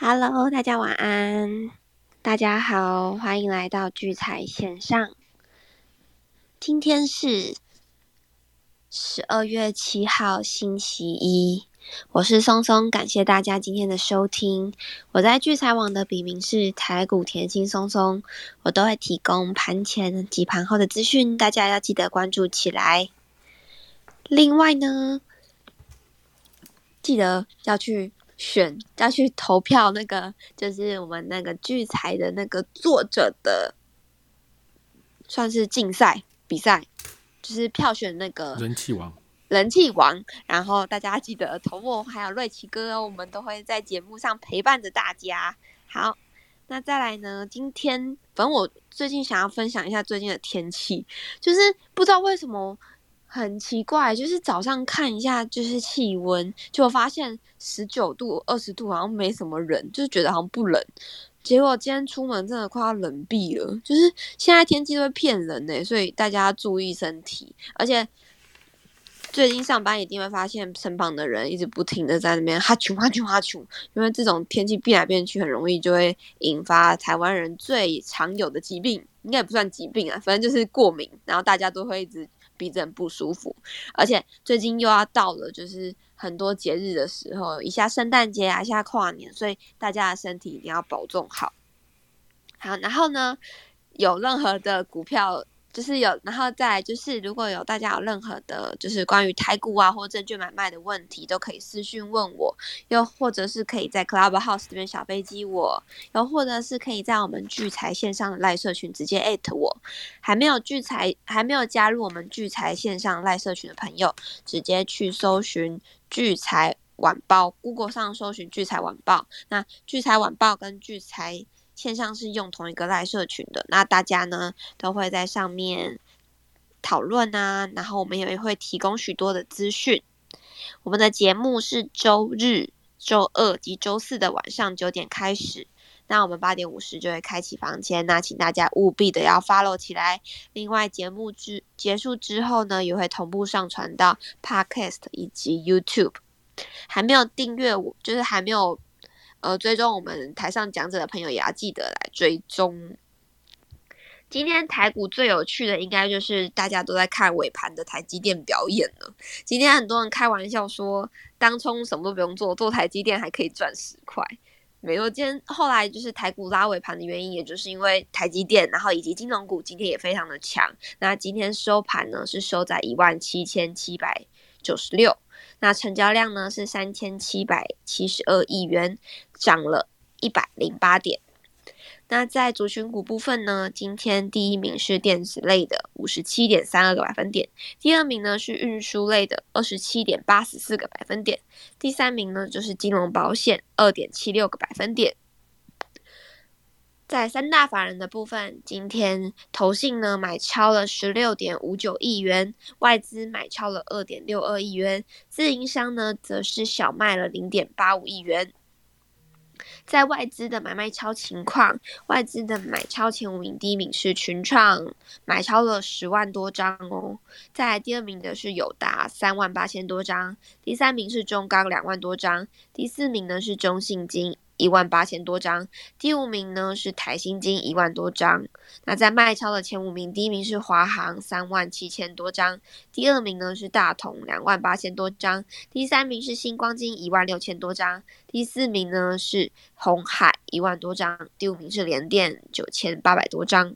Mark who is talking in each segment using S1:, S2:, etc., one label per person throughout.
S1: Hello，大家晚安。大家好，欢迎来到聚财线上。今天是十二月七号，星期一。我是松松，感谢大家今天的收听。我在聚财网的笔名是台股甜心松松，我都会提供盘前及盘后的资讯，大家要记得关注起来。另外呢，记得要去。选要去投票，那个就是我们那个聚财的那个作者的，算是竞赛比赛，就是票选那个
S2: 人气王，
S1: 人气王。然后大家记得投我，还有瑞奇哥，我们都会在节目上陪伴着大家。好，那再来呢？今天反正我最近想要分享一下最近的天气，就是不知道为什么。很奇怪，就是早上看一下就是气温，就发现十九度、二十度好像没什么人，就是觉得好像不冷。结果今天出门真的快要冷毙了，就是现在天气都会骗人呢，所以大家注意身体。而且最近上班一定会发现身旁的人一直不停的在那边哈啾哈啾哈啾，因为这种天气变来变去，很容易就会引发台湾人最常有的疾病，应该也不算疾病啊，反正就是过敏，然后大家都会一直。鼻子很不舒服，而且最近又要到了，就是很多节日的时候，一下圣诞节啊，一下跨年，所以大家的身体一定要保重好。好，然后呢，有任何的股票。就是有，然后再就是，如果有大家有任何的，就是关于台股啊或证券买卖的问题，都可以私讯问我，又或者是可以在 Clubhouse 这边小飞机我，又或者是可以在我们聚财线上的赖社群直接艾特我。还没有聚财，还没有加入我们聚财线上赖社群的朋友，直接去搜寻聚财晚报，Google 上搜寻聚财晚报。那聚财晚报跟聚财。线上是用同一个赖社群的，那大家呢都会在上面讨论啊，然后我们也会提供许多的资讯。我们的节目是周日、周二及周四的晚上九点开始，那我们八点五十就会开启房间，那请大家务必的要 follow 起来。另外，节目之结束之后呢，也会同步上传到 Podcast 以及 YouTube。还没有订阅我，就是还没有。呃，追踪我们台上讲者的朋友也要记得来追踪。今天台股最有趣的，应该就是大家都在看尾盘的台积电表演了。今天很多人开玩笑说，当冲什么都不用做，做台积电还可以赚十块。没有，今天后来就是台股拉尾盘的原因，也就是因为台积电，然后以及金融股今天也非常的强。那今天收盘呢，是收在一万七千七百九十六。那成交量呢是三千七百七十二亿元，涨了一百零八点。那在族群股部分呢，今天第一名是电子类的五十七点三二个百分点，第二名呢是运输类的二十七点八十四个百分点，第三名呢就是金融保险二点七六个百分点。在三大法人的部分，今天投信呢买超了十六点五九亿元，外资买超了二点六二亿元，自营商呢则是小卖了零点八五亿元。在外资的买卖超情况，外资的买超前五名，第一名是群创，买超了十万多张哦。在第二名的是友达，三万八千多张，第三名是中钢，两万多张，第四名呢是中信金。一万八千多张，第五名呢是台新金一万多张。那在卖超的前五名，第一名是华航三万七千多张，第二名呢是大同两万八千多张，第三名是星光金一万六千多张，第四名呢是红海一万多张，第五名是联电九千八百多张。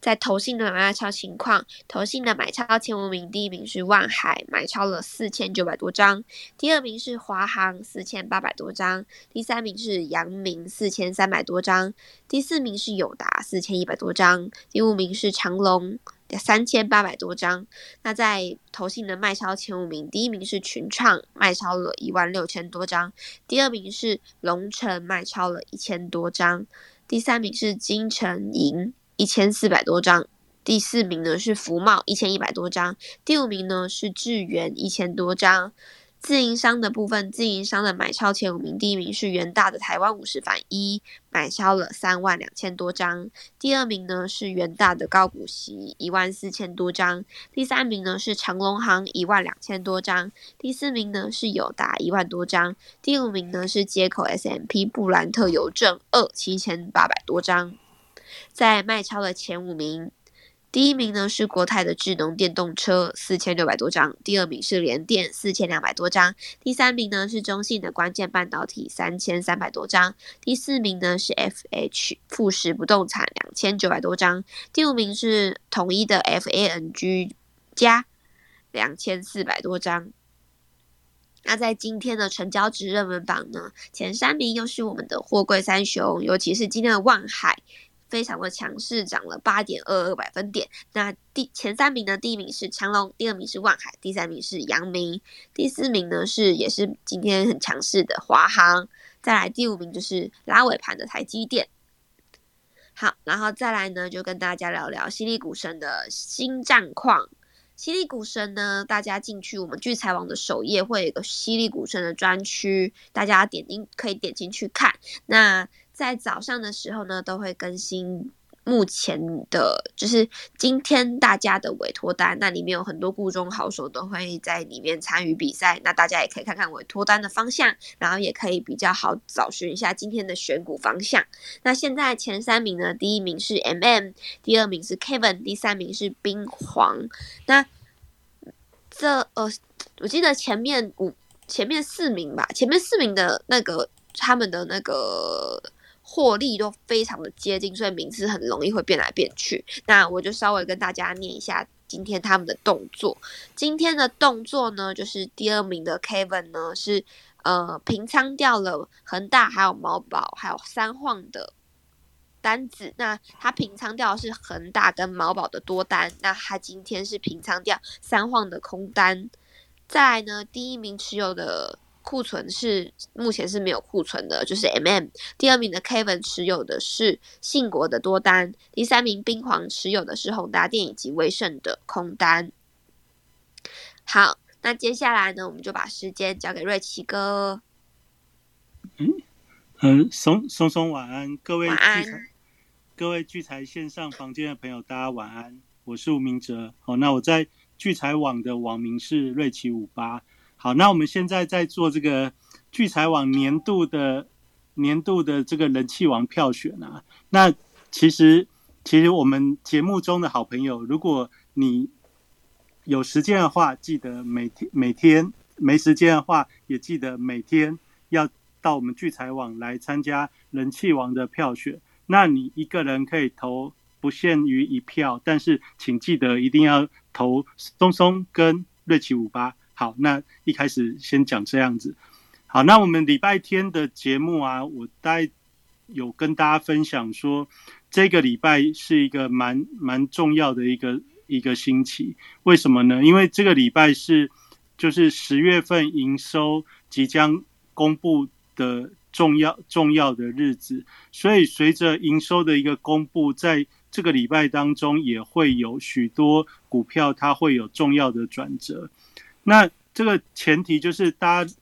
S1: 在投信的买卖超情况，投信的买超前五名，第一名是万海，买超了四千九百多张；第二名是华航，四千八百多张；第三名是阳明，四千三百多张；第四名是友达，四千一百多张；第五名是长隆，三千八百多张。那在投信的卖超前五名，第一名是群创，卖超了一万六千多张；第二名是龙城，卖超了一千多张；第三名是金城银。一千四百多张，第四名呢是福茂一千一百多张，第五名呢是智源一千多张，自营商的部分，自营商的买超前五名，第一名是元大的台湾五十反一，买超了三万两千多张；第二名呢是元大的高股息一万四千多张；第三名呢是长隆行一万两千多张；第四名呢是友达一万多张；第五名呢是接口 S M P 布兰特邮政二七千八百多张。在卖超的前五名。第一名呢是国泰的智能电动车四千六百多张，第二名是联电四千两百多张，第三名呢是中信的关键半导体三千三百多张，第四名呢是 FH 富时不动产两千九百多张，第五名是统一的 FANG 加两千四百多张。那在今天的成交值热门榜呢，前三名又是我们的货柜三雄，尤其是今天的万海。非常的强势，涨了八点二二百分点。那第前三名呢？第一名是长隆，第二名是万海，第三名是阳明，第四名呢是也是今天很强势的华航。再来第五名就是拉尾盘的台积电。好，然后再来呢，就跟大家聊聊犀利股神的新战况。犀利股神呢，大家进去我们聚财网的首页会有一个犀利股神的专区，大家点进可以点进去看。那在早上的时候呢，都会更新目前的，就是今天大家的委托单。那里面有很多固中好手都会在里面参与比赛。那大家也可以看看委托单的方向，然后也可以比较好找寻一下今天的选股方向。那现在前三名呢，第一名是 M M，第二名是 Kevin，第三名是冰皇。那这呃，我记得前面五、前面四名吧，前面四名的那个他们的那个。获利都非常的接近，所以名字很容易会变来变去。那我就稍微跟大家念一下今天他们的动作。今天的动作呢，就是第二名的 Kevin 呢是呃平仓掉了恒大、还有毛宝、还有三晃的单子。那他平仓掉的是恒大跟毛宝的多单，那他今天是平仓掉三晃的空单。再来呢，第一名持有的。库存是目前是没有库存的，就是 M M。第二名的 Kevin 持有的是信国的多单，第三名冰皇持有的是宏达电以及威盛的空单。好，那接下来呢，我们就把时间交给瑞奇哥。
S2: 嗯嗯，松松松晚安，各位聚财，各位聚财线上房间的朋友，大家晚安，我是吴明哲。好，那我在聚财网的网名是瑞奇五八。好，那我们现在在做这个聚财网年度的年度的这个人气王票选啊。那其实其实我们节目中的好朋友，如果你有时间的话，记得每天每天没时间的话，也记得每天要到我们聚财网来参加人气王的票选。那你一个人可以投不限于一票，但是请记得一定要投松松跟瑞奇五八。好，那一开始先讲这样子。好，那我们礼拜天的节目啊，我大有跟大家分享说，这个礼拜是一个蛮蛮重要的一个一个星期。为什么呢？因为这个礼拜是就是十月份营收即将公布的重要重要的日子，所以随着营收的一个公布，在这个礼拜当中，也会有许多股票它会有重要的转折。那这个前提就是，大家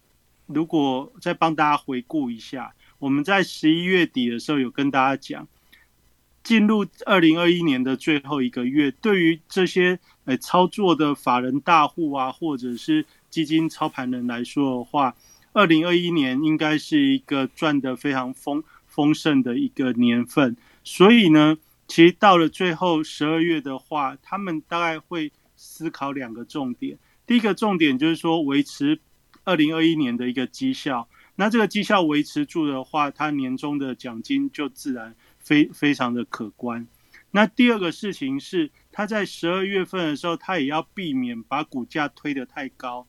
S2: 如果再帮大家回顾一下，我们在十一月底的时候有跟大家讲，进入二零二一年的最后一个月，对于这些呃操作的法人大户啊，或者是基金操盘人来说的话，二零二一年应该是一个赚得非常丰丰盛的一个年份。所以呢，其实到了最后十二月的话，他们大概会思考两个重点。第一个重点就是说维持二零二一年的一个绩效，那这个绩效维持住的话，它年终的奖金就自然非非常的可观。那第二个事情是，它在十二月份的时候，它也要避免把股价推得太高。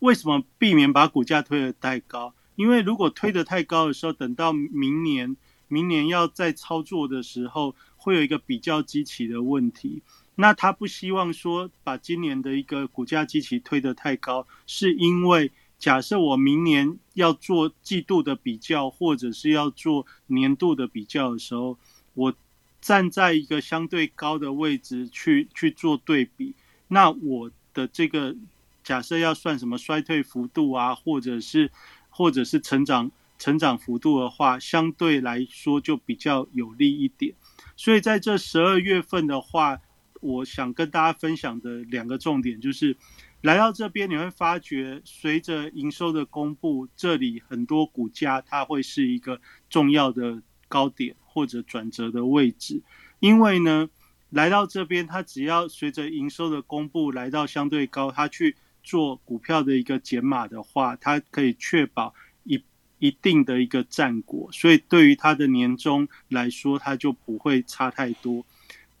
S2: 为什么避免把股价推得太高？因为如果推得太高的时候，等到明年明年要再操作的时候，会有一个比较积极的问题。那他不希望说把今年的一个股价机器推得太高，是因为假设我明年要做季度的比较，或者是要做年度的比较的时候，我站在一个相对高的位置去去做对比，那我的这个假设要算什么衰退幅度啊，或者是或者是成长成长幅度的话，相对来说就比较有利一点。所以在这十二月份的话，我想跟大家分享的两个重点就是，来到这边你会发觉，随着营收的公布，这里很多股价它会是一个重要的高点或者转折的位置，因为呢，来到这边它只要随着营收的公布来到相对高，它去做股票的一个减码的话，它可以确保一一定的一个战果，所以对于它的年终来说，它就不会差太多。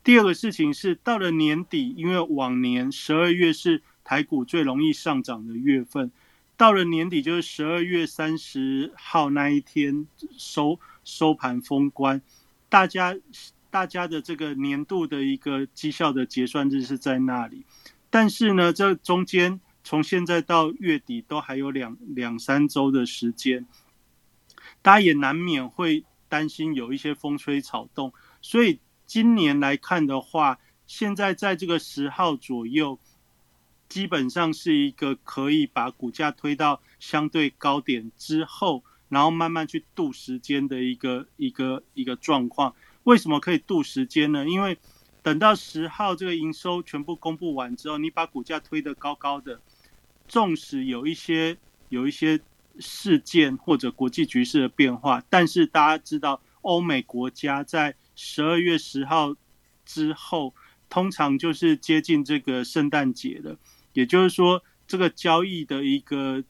S2: 第二个事情是，到了年底，因为往年十二月是台股最容易上涨的月份，到了年底就是十二月三十号那一天收收盘封关，大家大家的这个年度的一个绩效的结算日是在那里，但是呢，这中间从现在到月底都还有两两三周的时间，大家也难免会担心有一些风吹草动，所以。今年来看的话，现在在这个十号左右，基本上是一个可以把股价推到相对高点之后，然后慢慢去度时间的一个一个一个状况。为什么可以度时间呢？因为等到十号这个营收全部公布完之后，你把股价推得高高的，纵使有一些有一些事件或者国际局势的变化，但是大家知道，欧美国家在十二月十号之后，通常就是接近这个圣诞节了，也就是说，这个交易的一个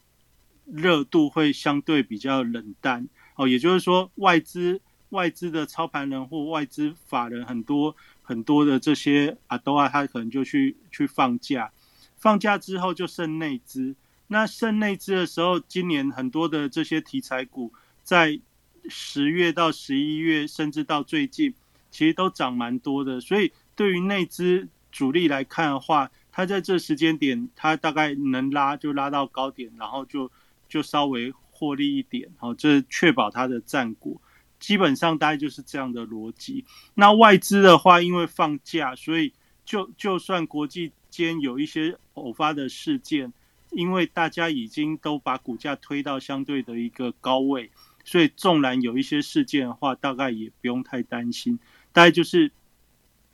S2: 热度会相对比较冷淡哦。也就是说，外资外资的操盘人或外资法人很多很多的这些阿多啊，他可能就去去放假，放假之后就剩内资。那剩内资的时候，今年很多的这些题材股在。十月到十一月，甚至到最近，其实都涨蛮多的。所以对于内资主力来看的话，它在这时间点，它大概能拉就拉到高点，然后就就稍微获利一点，好，这确保它的战果。基本上大概就是这样的逻辑。那外资的话，因为放假，所以就就算国际间有一些偶发的事件，因为大家已经都把股价推到相对的一个高位。所以，纵然有一些事件的话，大概也不用太担心。大概就是，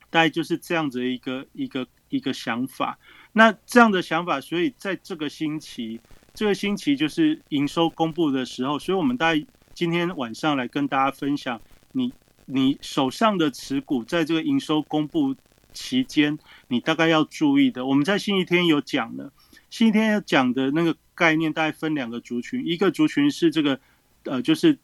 S2: 大概就是这样子一个一个一个想法。那这样的想法，所以在这个星期，这个星期就是营收公布的时候，所以我们大概今天晚上来跟大家分享，你你手上的持股在这个营收公布期间，你大概要注意的。我们在星期天有讲了，星期天要讲的那个概念，大概分两个族群，一个族群是这个。呃，就是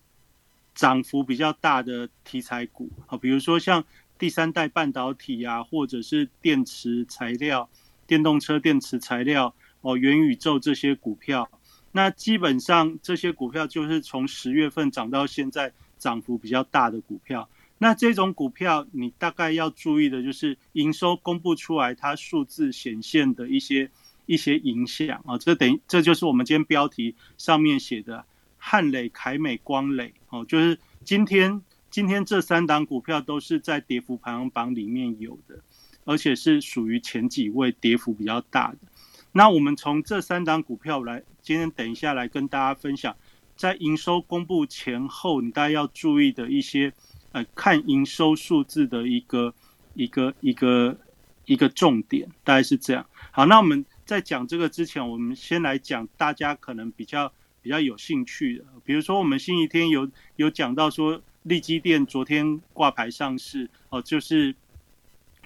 S2: 涨幅比较大的题材股啊，比如说像第三代半导体啊，或者是电池材料、电动车电池材料哦，元宇宙这些股票，那基本上这些股票就是从十月份涨到现在涨幅比较大的股票。那这种股票，你大概要注意的就是营收公布出来，它数字显现的一些一些影响啊，这等于这就是我们今天标题上面写的。汉磊、凯美、光磊，哦，就是今天今天这三档股票都是在跌幅排行榜里面有的，而且是属于前几位跌幅比较大的。那我们从这三档股票来，今天等一下来跟大家分享，在营收公布前后，你大家要注意的一些，呃，看营收数字的一个一个一个一个重点，大概是这样。好，那我们在讲这个之前，我们先来讲大家可能比较。比较有兴趣的，比如说我们星期天有有讲到说，利基店昨天挂牌上市哦，就是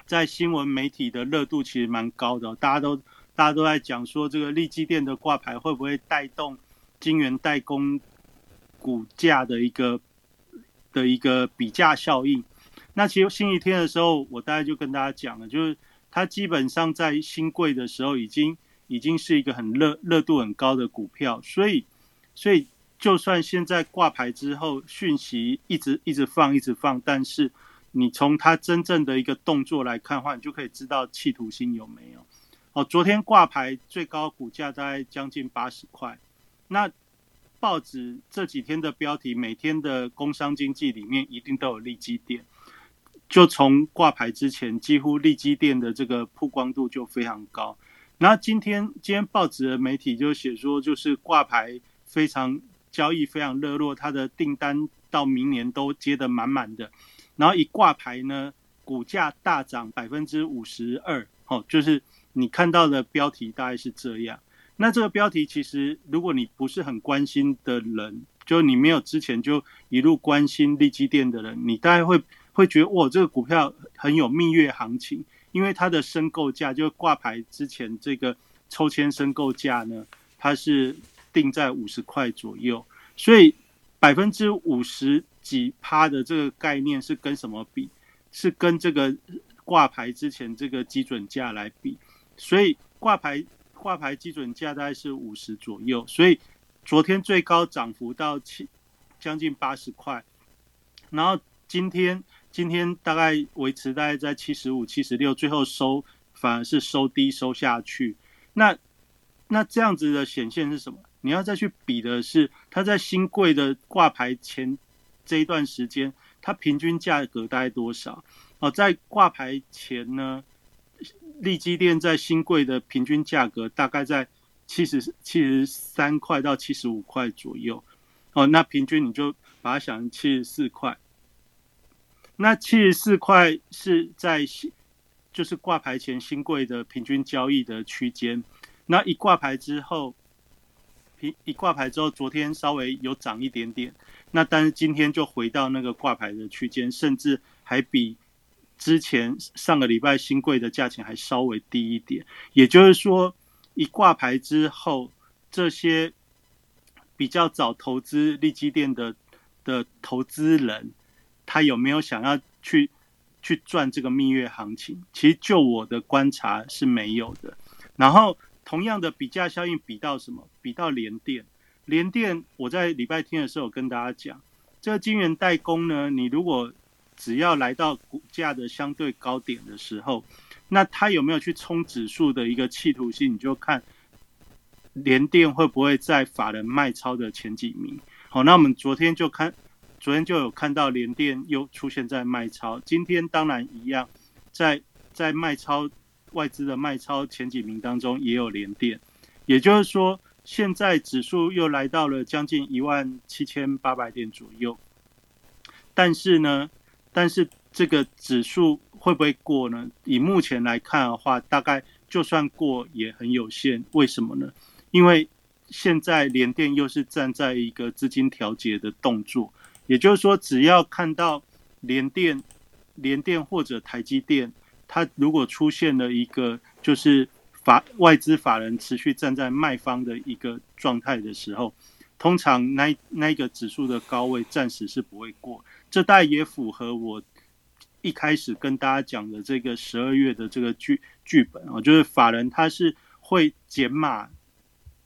S2: 在新闻媒体的热度其实蛮高的，大家都大家都在讲说，这个利基店的挂牌会不会带动金源代工股价的一个的一个比价效应？那其实星期天的时候，我大概就跟大家讲了，就是它基本上在新贵的时候，已经已经是一个很热热度很高的股票，所以。所以，就算现在挂牌之后，讯息一直一直放，一直放，但是你从它真正的一个动作来看的话，你就可以知道企图心有没有。哦，昨天挂牌最高股价在将近八十块。那报纸这几天的标题，每天的工商经济里面一定都有利基店。就从挂牌之前，几乎利基店的这个曝光度就非常高。然后今天今天报纸的媒体就写说，就是挂牌非常交易非常热络，它的订单到明年都接得满满的。然后一挂牌呢，股价大涨百分之五十二，哦，就是你看到的标题大概是这样。那这个标题其实，如果你不是很关心的人，就你没有之前就一路关心利基店的人，你大概会会觉得哇，这个股票很有蜜月行情，因为它的申购价就挂牌之前这个抽签申购价呢，它是定在五十块左右，所以百分之五十几趴的这个概念是跟什么比？是跟这个挂牌之前这个基准价来比，所以挂牌。挂牌基准价大概是五十左右，所以昨天最高涨幅到七将近八十块，然后今天今天大概维持大概在七十五、七十六，最后收反而是收低收下去。那那这样子的显现是什么？你要再去比的是它在新贵的挂牌前这一段时间，它平均价格大概多少？哦，在挂牌前呢？利基店在新贵的平均价格大概在七十七十三块到七十五块左右，哦，那平均你就把它想成七十四块。那七十四块是在新就是挂牌前新贵的平均交易的区间，那一挂牌之后，一一挂牌之后，昨天稍微有涨一点点，那但是今天就回到那个挂牌的区间，甚至还比。之前上个礼拜新贵的价钱还稍微低一点，也就是说，一挂牌之后，这些比较早投资利基店的的投资人，他有没有想要去去赚这个蜜月行情？其实就我的观察是没有的。然后同样的比价效应比到什么？比到联电，联电我在礼拜天的时候跟大家讲，这个晶圆代工呢，你如果只要来到股价的相对高点的时候，那它有没有去冲指数的一个企图心？你就看联电会不会在法人卖超的前几名。好，那我们昨天就看，昨天就有看到联电又出现在卖超，今天当然一样，在在卖超外资的卖超前几名当中也有联电，也就是说，现在指数又来到了将近一万七千八百点左右，但是呢？但是这个指数会不会过呢？以目前来看的话，大概就算过也很有限。为什么呢？因为现在联电又是站在一个资金调节的动作，也就是说，只要看到联电、联电或者台积电，它如果出现了一个就是法外资法人持续站在卖方的一个状态的时候，通常那那个指数的高位暂时是不会过。这代也符合我一开始跟大家讲的这个十二月的这个剧剧本啊，就是法人他是会减码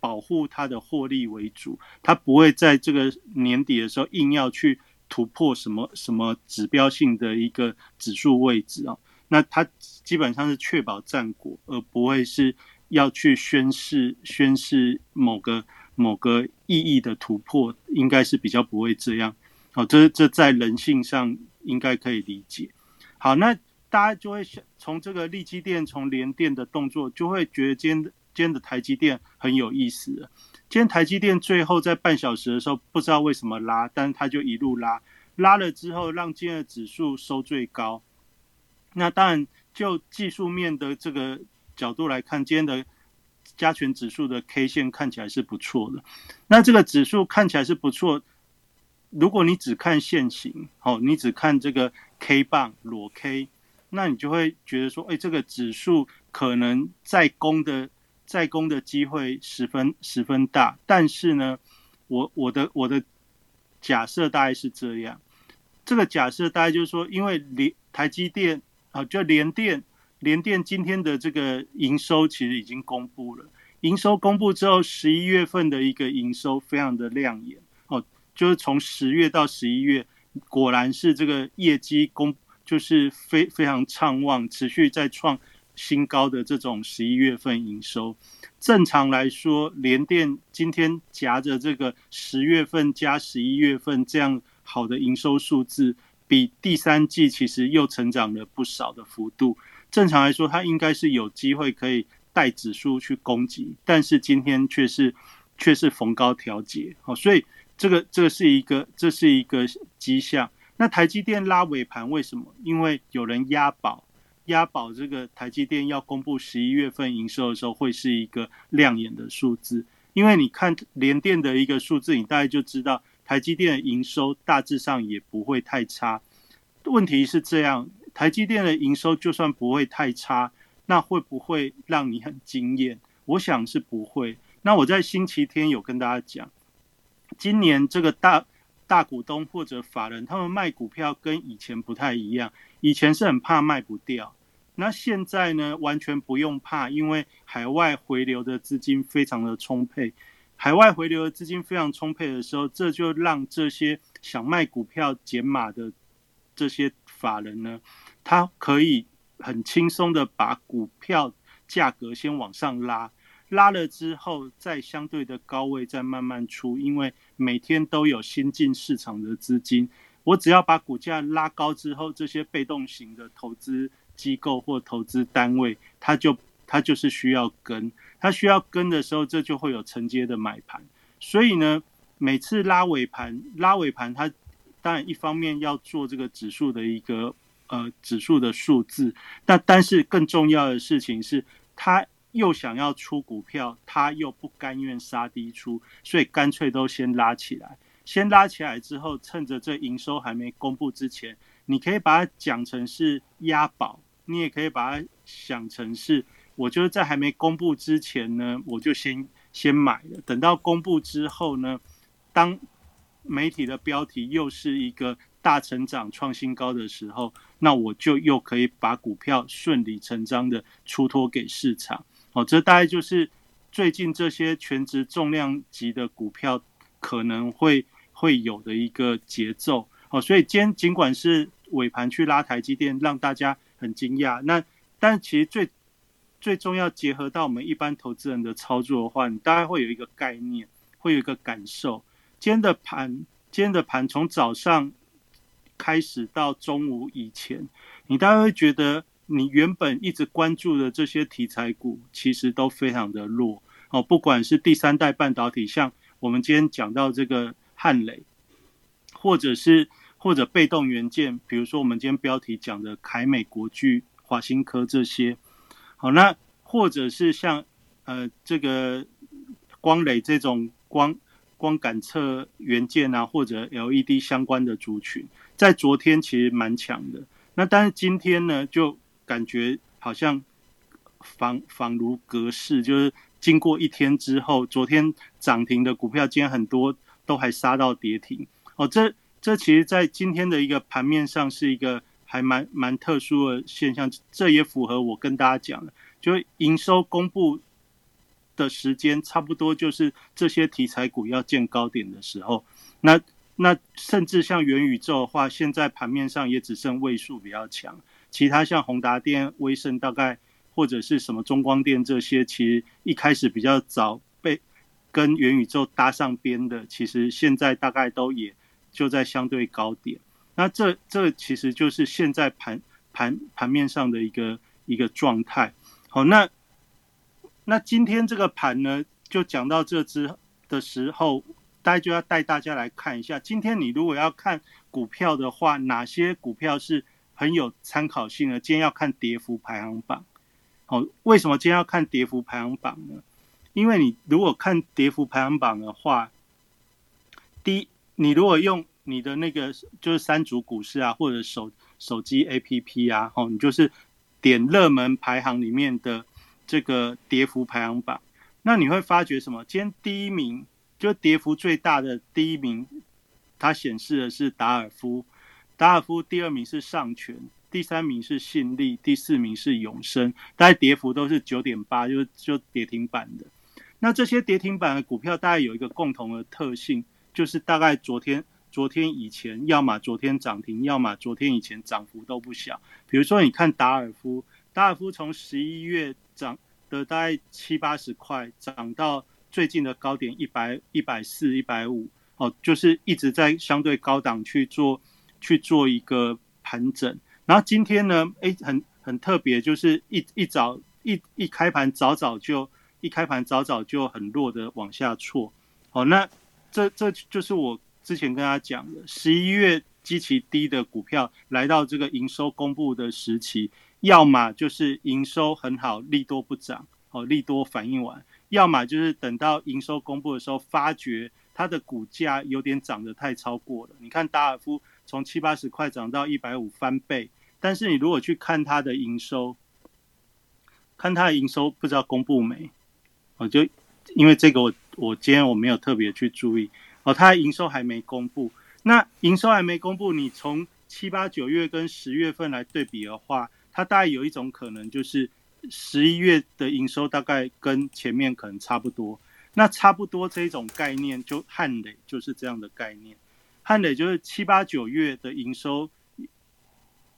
S2: 保护他的获利为主，他不会在这个年底的时候硬要去突破什么什么指标性的一个指数位置啊，那他基本上是确保战果，而不会是要去宣示宣示某个某个意义的突破，应该是比较不会这样。哦，这这在人性上应该可以理解。好，那大家就会想从这个利基电从连电的动作，就会觉得今天今天的台积电很有意思。今天台积电最后在半小时的时候，不知道为什么拉，但是它就一路拉，拉了之后让今天的指数收最高。那当然，就技术面的这个角度来看，今天的加权指数的 K 线看起来是不错的。那这个指数看起来是不错。如果你只看线型，哦，你只看这个 K 棒裸 K，那你就会觉得说，哎，这个指数可能再攻的再攻的机会十分十分大。但是呢，我我的我的假设大概是这样，这个假设大概就是说，因为离台积电啊，就联电联电今天的这个营收其实已经公布了，营收公布之后，十一月份的一个营收非常的亮眼哦。就是从十月到十一月，果然是这个业绩公就是非非常畅旺，持续在创新高的这种十一月份营收。正常来说，联电今天夹着这个十月份加十一月份这样好的营收数字，比第三季其实又成长了不少的幅度。正常来说，它应该是有机会可以带指数去攻击，但是今天却是却是逢高调节，好，所以这个这是一个这是一个迹象。那台积电拉尾盘为什么？因为有人押宝，押宝这个台积电要公布十一月份营收的时候，会是一个亮眼的数字。因为你看联电的一个数字，你大概就知道台积电的营收大致上也不会太差。问题是这样，台积电的营收就算不会太差，那会不会让你很惊艳？我想是不会。那我在星期天有跟大家讲，今年这个大。大股东或者法人，他们卖股票跟以前不太一样。以前是很怕卖不掉，那现在呢，完全不用怕，因为海外回流的资金非常的充沛。海外回流的资金非常充沛的时候，这就让这些想卖股票减码的这些法人呢，他可以很轻松的把股票价格先往上拉。拉了之后，在相对的高位再慢慢出，因为每天都有新进市场的资金，我只要把股价拉高之后，这些被动型的投资机构或投资单位，它就它就是需要跟，它需要跟的时候，这就会有承接的买盘。所以呢，每次拉尾盘，拉尾盘，它当然一方面要做这个指数的一个呃指数的数字，但但是更重要的事情是它。又想要出股票，他又不甘愿杀低出，所以干脆都先拉起来。先拉起来之后，趁着这营收还没公布之前，你可以把它讲成是押宝，你也可以把它想成是，我就是在还没公布之前呢，我就先先买了。等到公布之后呢，当媒体的标题又是一个大成长、创新高的时候，那我就又可以把股票顺理成章的出脱给市场。哦，这大概就是最近这些全职重量级的股票可能会会有的一个节奏。哦，所以今天尽管是尾盘去拉台积电，让大家很惊讶。那但其实最最重要结合到我们一般投资人的操作的话，你大概会有一个概念，会有一个感受。今天的盘，今天的盘从早上开始到中午以前，你大概会觉得。你原本一直关注的这些题材股，其实都非常的弱哦。不管是第三代半导体，像我们今天讲到这个汉磊，或者是或者被动元件，比如说我们今天标题讲的凯美国巨、华新科这些，好，那或者是像呃这个光磊这种光光感测元件啊，或者 LED 相关的族群，在昨天其实蛮强的。那但是今天呢，就感觉好像仿仿如隔世，就是经过一天之后，昨天涨停的股票，今天很多都还杀到跌停。哦，这这其实，在今天的一个盘面上，是一个还蛮蛮特殊的现象。这也符合我跟大家讲的，就营收公布的时间，差不多就是这些题材股要见高点的时候。那那甚至像元宇宙的话，现在盘面上也只剩位数比较强。其他像宏达电、威盛，大概或者是什么中光电这些，其实一开始比较早被跟元宇宙搭上边的，其实现在大概都也就在相对高点。那这这其实就是现在盘盘盘面上的一个一个状态。好，那那今天这个盘呢，就讲到这之的时候，大家就要带大家来看一下，今天你如果要看股票的话，哪些股票是？很有参考性的。今天要看跌幅排行榜，好，为什么今天要看跌幅排行榜呢？因为你如果看跌幅排行榜的话，第一，你如果用你的那个就是三组股市啊，或者手手机 APP 啊，哦，你就是点热门排行里面的这个跌幅排行榜，那你会发觉什么？今天第一名就跌幅最大的第一名，它显示的是达尔夫。达尔夫第二名是上权，第三名是信利，第四名是永生，大概跌幅都是九点八，就就跌停板的。那这些跌停板的股票，大概有一个共同的特性，就是大概昨天、昨天以前，要么昨天涨停，要么昨天以前涨幅都不小。比如说，你看达尔夫，达尔夫从十一月涨的大概七八十块，涨到最近的高点一百一百四、一百五，哦，就是一直在相对高档去做。去做一个盘整，然后今天呢，哎，很很特别，就是一一早一一开盘早早就一开盘早早就很弱的往下挫。好，那这这就是我之前跟他讲的，十一月极其低的股票来到这个营收公布的时期，要么就是营收很好，利多不涨，哦，利多反应完；要么就是等到营收公布的时候，发觉它的股价有点涨得太超过了。你看达尔夫从七八十块涨到一百五翻倍，但是你如果去看它的营收，看它的营收不知道公布没？我就因为这个我。我今天我没有特别去注意哦，它营收还没公布。那营收还没公布，你从七八九月跟十月份来对比的话，它大概有一种可能就是十一月的营收大概跟前面可能差不多。那差不多这种概念，就汉磊就是这样的概念。汉磊就是七八九月的营收，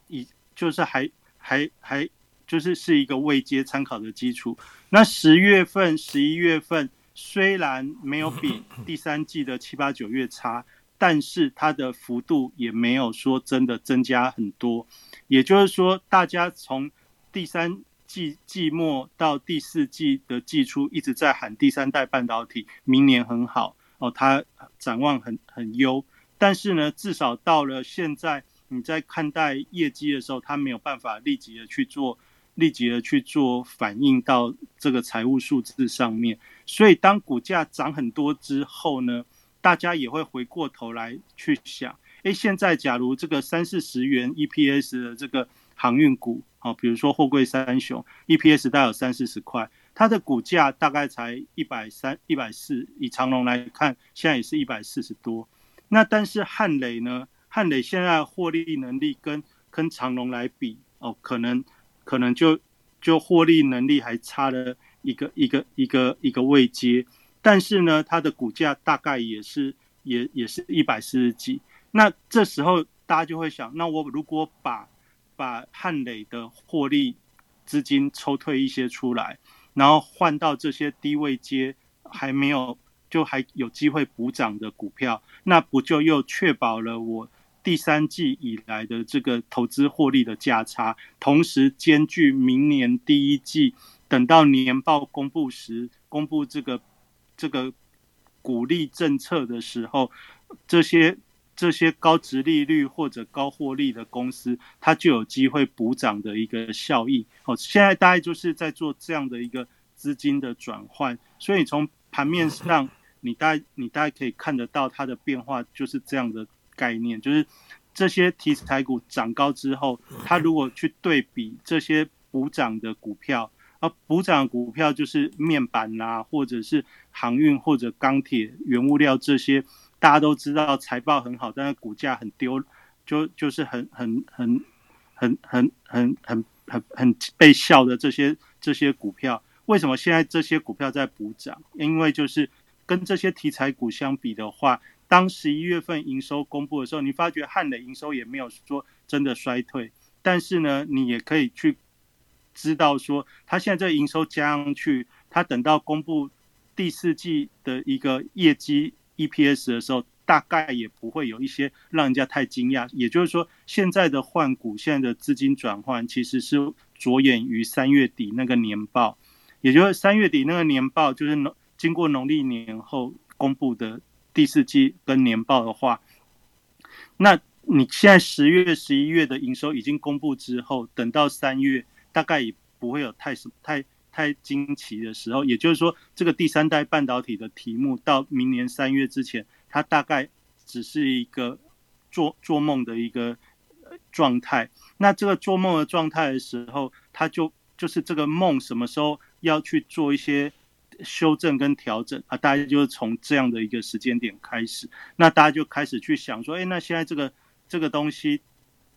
S2: 以就是还还还就是是一个未接参考的基础。那十月份、十一月份。虽然没有比 第三季的七八九月差，但是它的幅度也没有说真的增加很多。也就是说，大家从第三季季末到第四季的季初一直在喊第三代半导体明年很好哦，它展望很很优。但是呢，至少到了现在，你在看待业绩的时候，它没有办法立即的去做。立即的去做反映到这个财务数字上面，所以当股价涨很多之后呢，大家也会回过头来去想，哎，现在假如这个三四十元 EPS 的这个航运股，哦，比如说货柜三雄 EPS 大概有三四十块，它的股价大概才一百三、一百四，以长龙来看，现在也是一百四十多。那但是汉磊呢？汉磊现在获利能力跟跟长龙来比，哦，可能。可能就就获利能力还差了一个一个一个一个位阶，但是呢，它的股价大概也是也也是一百四十几。那这时候大家就会想，那我如果把把汉磊的获利资金抽退一些出来，然后换到这些低位阶还没有就还有机会补涨的股票，那不就又确保了我？第三季以来的这个投资获利的价差，同时兼具明年第一季等到年报公布时，公布这个这个鼓励政策的时候，这些这些高值利率或者高获利的公司，它就有机会补涨的一个效应。哦，现在大概就是在做这样的一个资金的转换，所以从盘面上，你大你大概可以看得到它的变化，就是这样的。概念就是这些题材股涨高之后，它如果去对比这些补涨的股票，而补涨股票就是面板啦，或者是航运或者钢铁、原物料这些，大家都知道财报很好，但是股价很丢，就就是很很很很很很很很很被笑的这些这些股票，为什么现在这些股票在补涨？因为就是跟这些题材股相比的话。当十一月份营收公布的时候，你发觉汉的营收也没有说真的衰退，但是呢，你也可以去知道说，它现在这营收加上去，它等到公布第四季的一个业绩 EPS 的时候，大概也不会有一些让人家太惊讶。也就是说，现在的换股，现在的资金转换，其实是着眼于三月底那个年报，也就是三月底那个年报，就是农经过农历年后公布的。第四季跟年报的话，那你现在十月、十一月的营收已经公布之后，等到三月，大概也不会有太什太太惊奇的时候。也就是说，这个第三代半导体的题目到明年三月之前，它大概只是一个做做梦的一个状态。那这个做梦的状态的时候，它就就是这个梦什么时候要去做一些。修正跟调整啊，大家就是从这样的一个时间点开始，那大家就开始去想说，哎，那现在这个这个东西，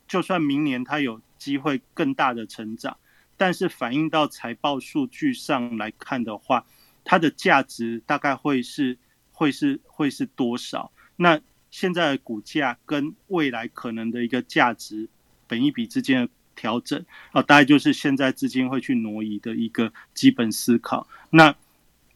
S2: 就算明年它有机会更大的成长，但是反映到财报数据上来看的话，它的价值大概会是会是会是多少？那现在的股价跟未来可能的一个价值本一比之间的调整啊，大概就是现在资金会去挪移的一个基本思考。那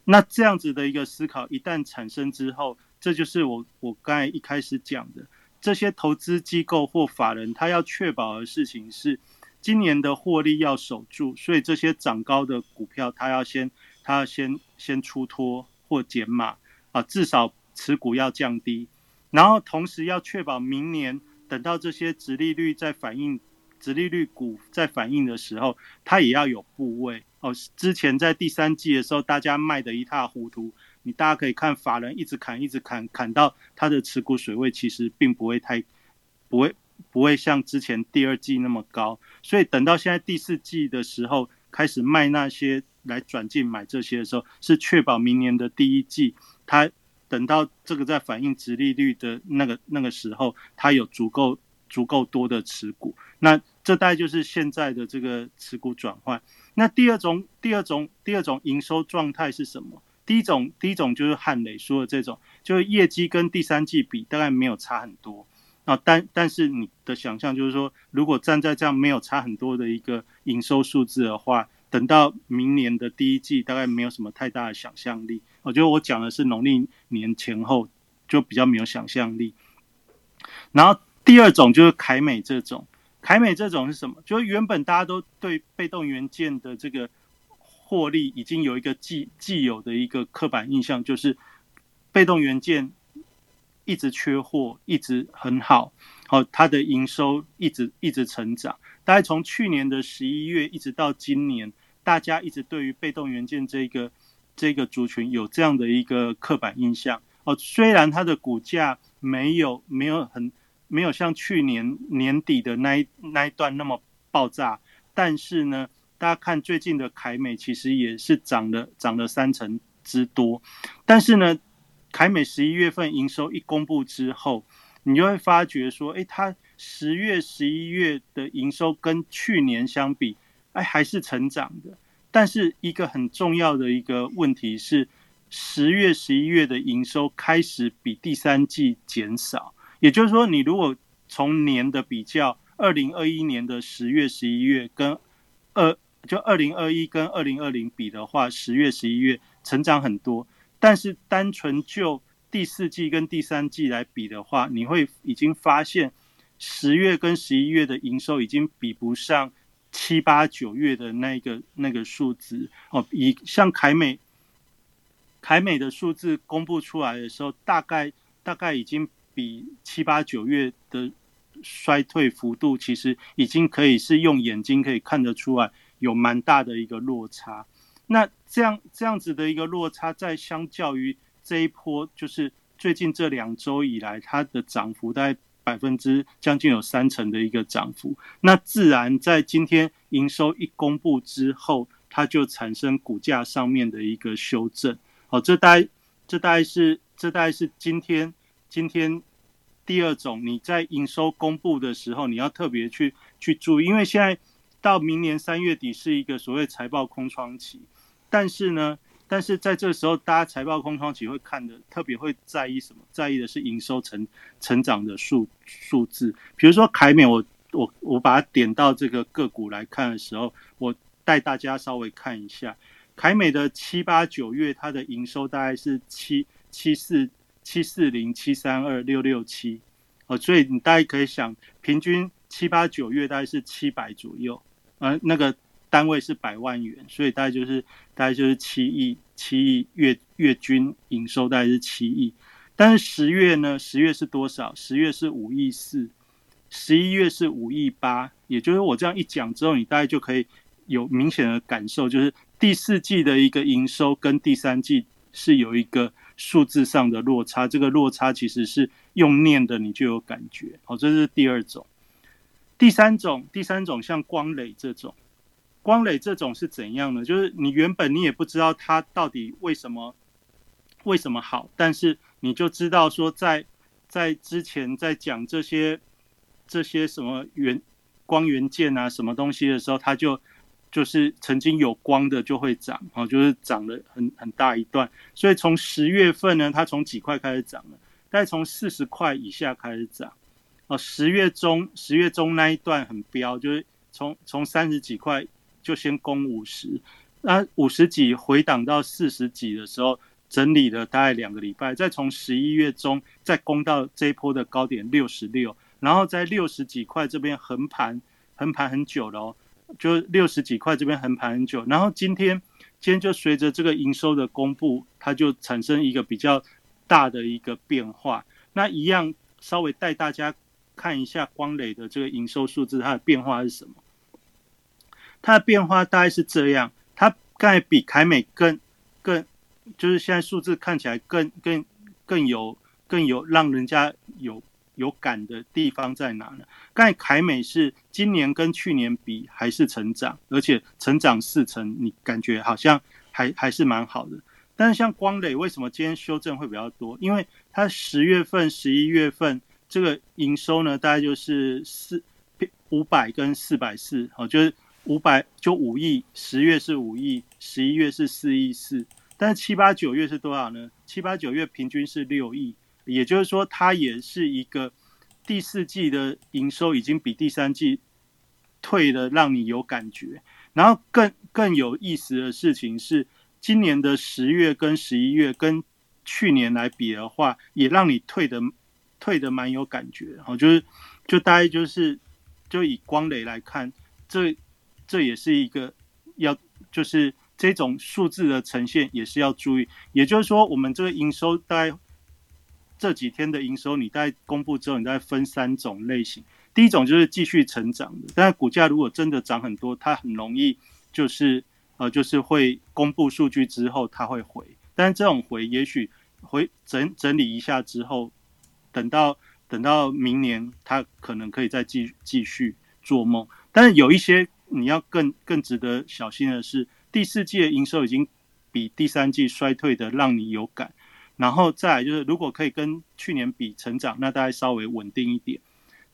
S2: 那这样子的一个思考一旦产生之后，这就是我我刚才一开始讲的，这些投资机构或法人他要确保的事情是，今年的获利要守住，所以这些涨高的股票，他要先他要先先出脱或减码啊，至少持股要降低，然后同时要确保明年等到这些殖利率在反映。殖利率股在反应的时候，它也要有部位哦。之前在第三季的时候，大家卖的一塌糊涂，你大家可以看法人一直砍，一直砍，砍到它的持股水位其实并不会太，不会不会像之前第二季那么高。所以等到现在第四季的时候，开始卖那些来转进买这些的时候，是确保明年的第一季，它等到这个在反映殖利率的那个那个时候，它有足够。足够多的持股，那这大概就是现在的这个持股转换。那第二种、第二种、第二种营收状态是什么？第一种、第一种就是汉磊说的这种，就是业绩跟第三季比大概没有差很多啊。但但是你的想象就是说，如果站在这样没有差很多的一个营收数字的话，等到明年的第一季大概没有什么太大的想象力。我觉得我讲的是农历年前后就比较没有想象力，然后。第二种就是凯美这种，凯美这种是什么？就是原本大家都对被动元件的这个获利已经有一个既既有的一个刻板印象，就是被动元件一直缺货，一直很好，好，它的营收一直一直成长。大概从去年的十一月一直到今年，大家一直对于被动元件这个这个族群有这样的一个刻板印象。哦，虽然它的股价没有没有很。没有像去年年底的那一那一段那么爆炸，但是呢，大家看最近的凯美其实也是涨了涨了三成之多。但是呢，凯美十一月份营收一公布之后，你就会发觉说，哎，它十月十一月的营收跟去年相比，哎，还是成长的。但是一个很重要的一个问题是，十月十一月的营收开始比第三季减少。也就是说，你如果从年的比较，二零二一年的十月、十一月跟二就二零二一跟二零二零比的话，十月、十一月成长很多。但是单纯就第四季跟第三季来比的话，你会已经发现十月跟十一月的营收已经比不上七八九月的那个那个数字哦。以像凯美凯美的数字公布出来的时候，大概大概已经。比七八九月的衰退幅度，其实已经可以是用眼睛可以看得出来，有蛮大的一个落差。那这样这样子的一个落差，在相较于这一波，就是最近这两周以来，它的涨幅大概百分之将近有三成的一个涨幅。那自然在今天营收一公布之后，它就产生股价上面的一个修正。好，这大概这大概是这大概是今天。今天第二种，你在营收公布的时候，你要特别去去注意，因为现在到明年三月底是一个所谓财报空窗期，但是呢，但是在这时候，大家财报空窗期会看的特别会在意什么？在意的是营收成成长的数数字。比如说凯美，我我我把它点到这个个股来看的时候，我带大家稍微看一下凯美的七八九月，它的营收大概是七七四。七四零七三二六六七，哦，所以你大概可以想，平均七八九月大概是七百左右，呃，那个单位是百万元，所以大概就是大概就是七亿七亿月月均营收大概是七亿，但是十月呢，十月是多少？十月是五亿四，十一月是五亿八，也就是我这样一讲之后，你大概就可以有明显的感受，就是第四季的一个营收跟第三季是有一个。数字上的落差，这个落差其实是用念的，你就有感觉。好，这是第二种。第三种，第三种像光磊这种，光磊这种是怎样呢？就是你原本你也不知道它到底为什么为什么好，但是你就知道说，在在之前在讲这些这些什么元光元件啊什么东西的时候，它就。就是曾经有光的就会涨，哦，就是涨了很很大一段。所以从十月份呢，它从几块开始涨了，大概从四十块以下开始涨。哦，十月中十月中那一段很飙，就是从从三十几块就先攻五十，那五十几回档到四十几的时候，整理了大概两个礼拜，再从十一月中再攻到这一波的高点六十六，然后在六十几块这边横盘横盘很久了哦。就六十几块这边横盘很久，然后今天今天就随着这个营收的公布，它就产生一个比较大的一个变化。那一样稍微带大家看一下光磊的这个营收数字，它的变化是什么？它的变化大概是这样，它刚才比凯美更更，就是现在数字看起来更更更有更有让人家有。有感的地方在哪呢？刚才凯美是今年跟去年比还是成长，而且成长四成，你感觉好像还还是蛮好的。但是像光磊，为什么今天修正会比较多？因为它十月份、十一月份这个营收呢，大概就是四五百跟四百四，哦，就是五百就五亿，十月是五亿，十一月是四亿四，但是七八九月是多少呢？七八九月平均是六亿。也就是说，它也是一个第四季的营收已经比第三季退了，让你有感觉。然后更更有意思的事情是，今年的十月跟十一月跟去年来比的话，也让你退的退的蛮有感觉。然后就是就大概就是就以光磊来看，这这也是一个要就是这种数字的呈现也是要注意。也就是说，我们这个营收大概。这几天的营收，你在公布之后，你再分三种类型。第一种就是继续成长的，但是股价如果真的涨很多，它很容易就是呃，就是会公布数据之后它会回，但是这种回也许回整整理一下之后，等到等到明年，它可能可以再继继续做梦。但是有一些你要更更值得小心的是，第四季的营收已经比第三季衰退的让你有感。然后再来就是，如果可以跟去年比成长，那大概稍微稳定一点。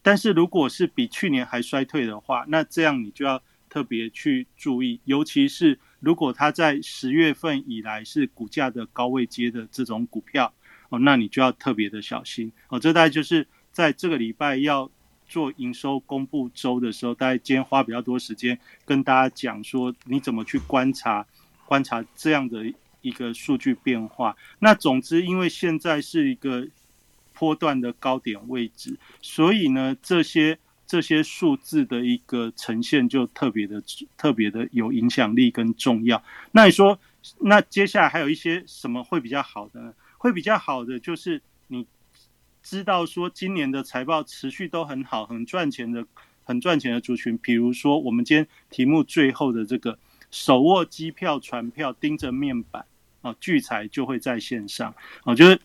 S2: 但是如果是比去年还衰退的话，那这样你就要特别去注意，尤其是如果它在十月份以来是股价的高位接的这种股票哦，那你就要特别的小心哦。这大概就是在这个礼拜要做营收公布周的时候，大概今天花比较多时间跟大家讲说，你怎么去观察观察这样的。一个数据变化，那总之，因为现在是一个波段的高点位置，所以呢，这些这些数字的一个呈现就特别的特别的有影响力跟重要。那你说，那接下来还有一些什么会比较好的？呢？会比较好的就是你知道说，今年的财报持续都很好，很赚钱的，很赚钱的族群，比如说我们今天题目最后的这个手握机票、船票，盯着面板。哦，聚财就会在线上。我觉得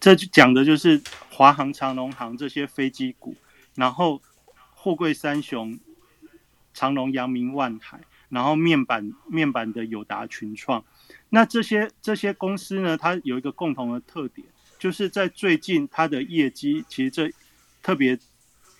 S2: 这讲的就是华航、长龙航这些飞机股，然后货柜三雄，长龙、阳明、万海，然后面板面板的友达、群创。那这些这些公司呢，它有一个共同的特点，就是在最近它的业绩，其实这特别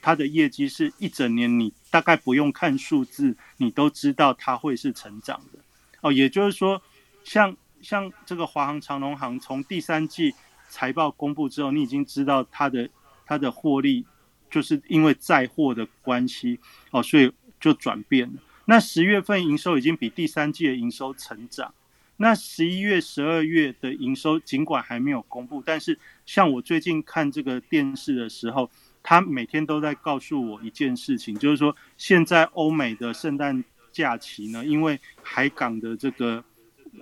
S2: 它的业绩是一整年，你大概不用看数字，你都知道它会是成长的。哦，也就是说，像。像这个华航、长龙航，从第三季财报公布之后，你已经知道它的它的获利，就是因为载货的关系哦，所以就转变了。那十月份营收已经比第三季的营收成长。那十一月、十二月的营收尽管还没有公布，但是像我最近看这个电视的时候，他每天都在告诉我一件事情，就是说现在欧美的圣诞假期呢，因为海港的这个。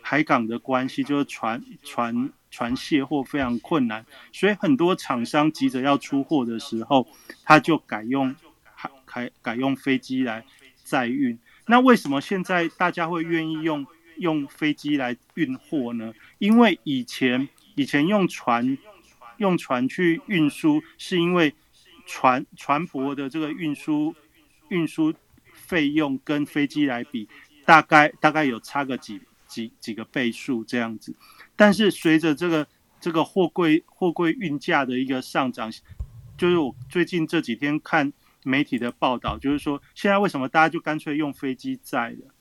S2: 海港的关系就是船船船卸货非常困难，所以很多厂商急着要出货的时候，他就改用海改改用飞机来载运。那为什么现在大家会愿意用用飞机来运货呢？因为以前以前用船用船去运输，是因为船船舶的这个运输运输费用跟飞机来比，大概大概有差个几。几几个倍数这样子，但是随着这个这个货柜货柜运价的一个上涨，就是我最近这几天看媒体的报道，就是说现在为什么大家就干脆用飞机载了？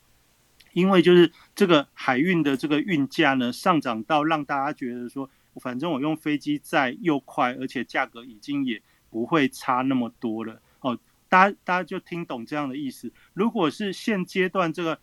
S2: 因为就是这个海运的这个运价呢上涨到让大家觉得说，反正我用飞机载又快，而且价格已经也不会差那么多了哦。大家大家就听懂这样的意思。如果是现阶段这个。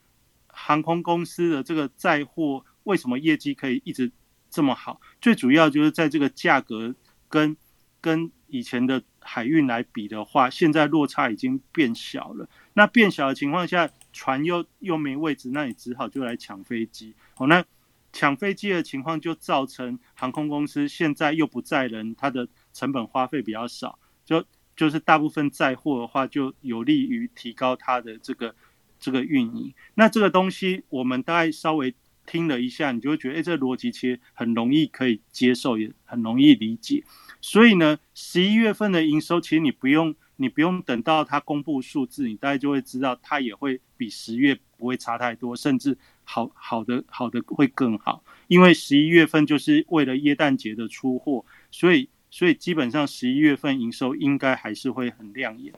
S2: 航空公司的这个载货为什么业绩可以一直这么好？最主要就是在这个价格跟跟以前的海运来比的话，现在落差已经变小了。那变小的情况下，船又又没位置，那你只好就来抢飞机。哦，那抢飞机的情况就造成航空公司现在又不载人，它的成本花费比较少，就就是大部分载货的话，就有利于提高它的这个这个运营。那这个东西我们大概稍微听了一下，你就会觉得，哎，这逻辑其实很容易可以接受，也很容易理解。所以呢，十一月份的营收，其实你不用。你不用等到它公布数字，你大概就会知道，它也会比十月不会差太多，甚至好好的好的会更好。因为十一月份就是为了耶诞节的出货，所以所以基本上十一月份营收应该还是会很亮眼。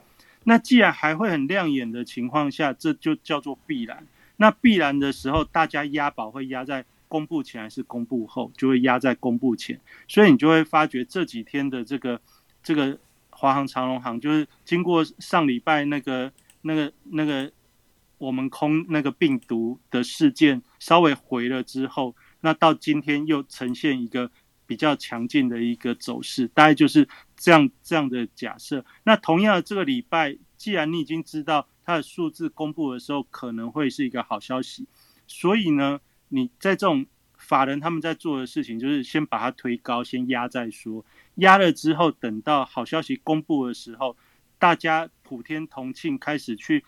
S2: 那既然还会很亮眼的情况下，这就叫做必然。那必然的时候，大家押宝会压在公布前还是公布后，就会压在公布前，所以你就会发觉这几天的这个这个。华航、长龙航就是经过上礼拜那个、那个、那个我们空那个病毒的事件稍微回了之后，那到今天又呈现一个比较强劲的一个走势，大概就是这样这样的假设。那同样的这个礼拜，既然你已经知道它的数字公布的时候可能会是一个好消息，所以呢，你在这种法人他们在做的事情，就是先把它推高，先压再说。压了之后，等到好消息公布的时候，大家普天同庆，开始去，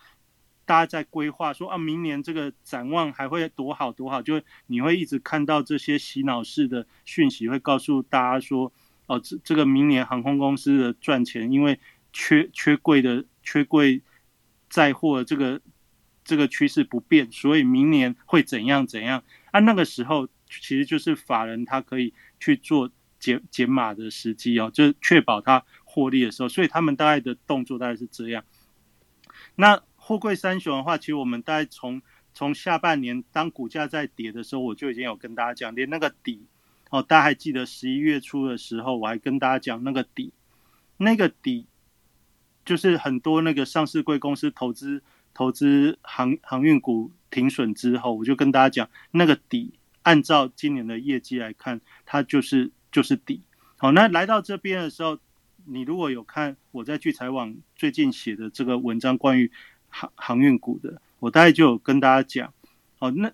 S2: 大家在规划说啊，明年这个展望还会多好多好，就你会一直看到这些洗脑式的讯息，会告诉大家说，哦，这这个明年航空公司的赚钱，因为缺缺柜的缺柜载货这个这个趋势不变，所以明年会怎样怎样？啊，那个时候其实就是法人他可以去做。减减码的时机哦，就是确保他获利的时候，所以他们大概的动作大概是这样。那货柜三雄的话，其实我们大概从从下半年当股价在跌的时候，我就已经有跟大家讲，连那个底哦，大家还记得十一月初的时候，我还跟大家讲那个底，那个底就是很多那个上市贵公司投资投资航航运股停损之后，我就跟大家讲，那个底按照今年的业绩来看，它就是。就是底，好，那来到这边的时候，你如果有看我在聚财网最近写的这个文章，关于航航运股的，我大概就有跟大家讲，哦，那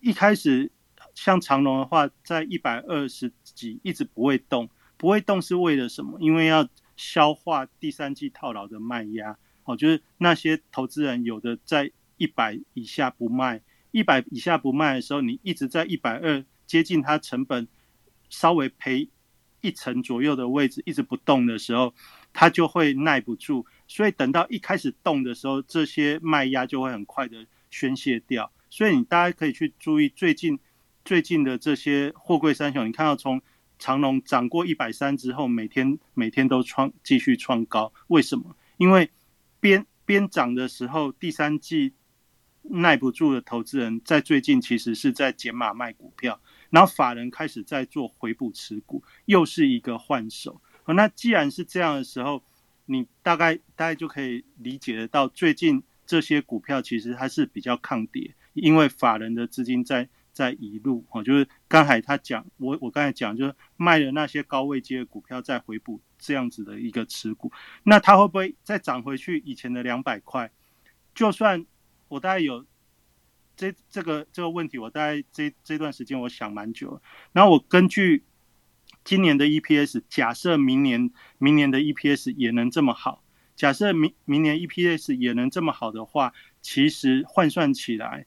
S2: 一开始像长龙的话，在一百二十几一直不会动，不会动是为了什么？因为要消化第三季套牢的卖压，哦，就是那些投资人有的在一百以下不卖，一百以下不卖的时候，你一直在一百二接近它成本。稍微赔一层左右的位置，一直不动的时候，它就会耐不住。所以等到一开始动的时候，这些卖压就会很快的宣泄掉。所以你大家可以去注意最近最近的这些货柜三雄，你看到从长龙涨过一百三之后，每天每天都创继续创高，为什么？因为边边涨的时候，第三季耐不住的投资人在最近其实是在减码卖股票。然后法人开始在做回补持股，又是一个换手。那既然是这样的时候，你大概大概就可以理解得到，最近这些股票其实它是比较抗跌，因为法人的资金在在移入。哦，就是刚才他讲，我我刚才讲，就是卖了那些高位接的股票，再回补这样子的一个持股。那它会不会再涨回去以前的两百块？就算我大概有。这这个这个问题，我大概这这段时间我想蛮久了。然后我根据今年的 EPS，假设明年明年的 EPS 也能这么好，假设明明年 EPS 也能这么好的话，其实换算起来，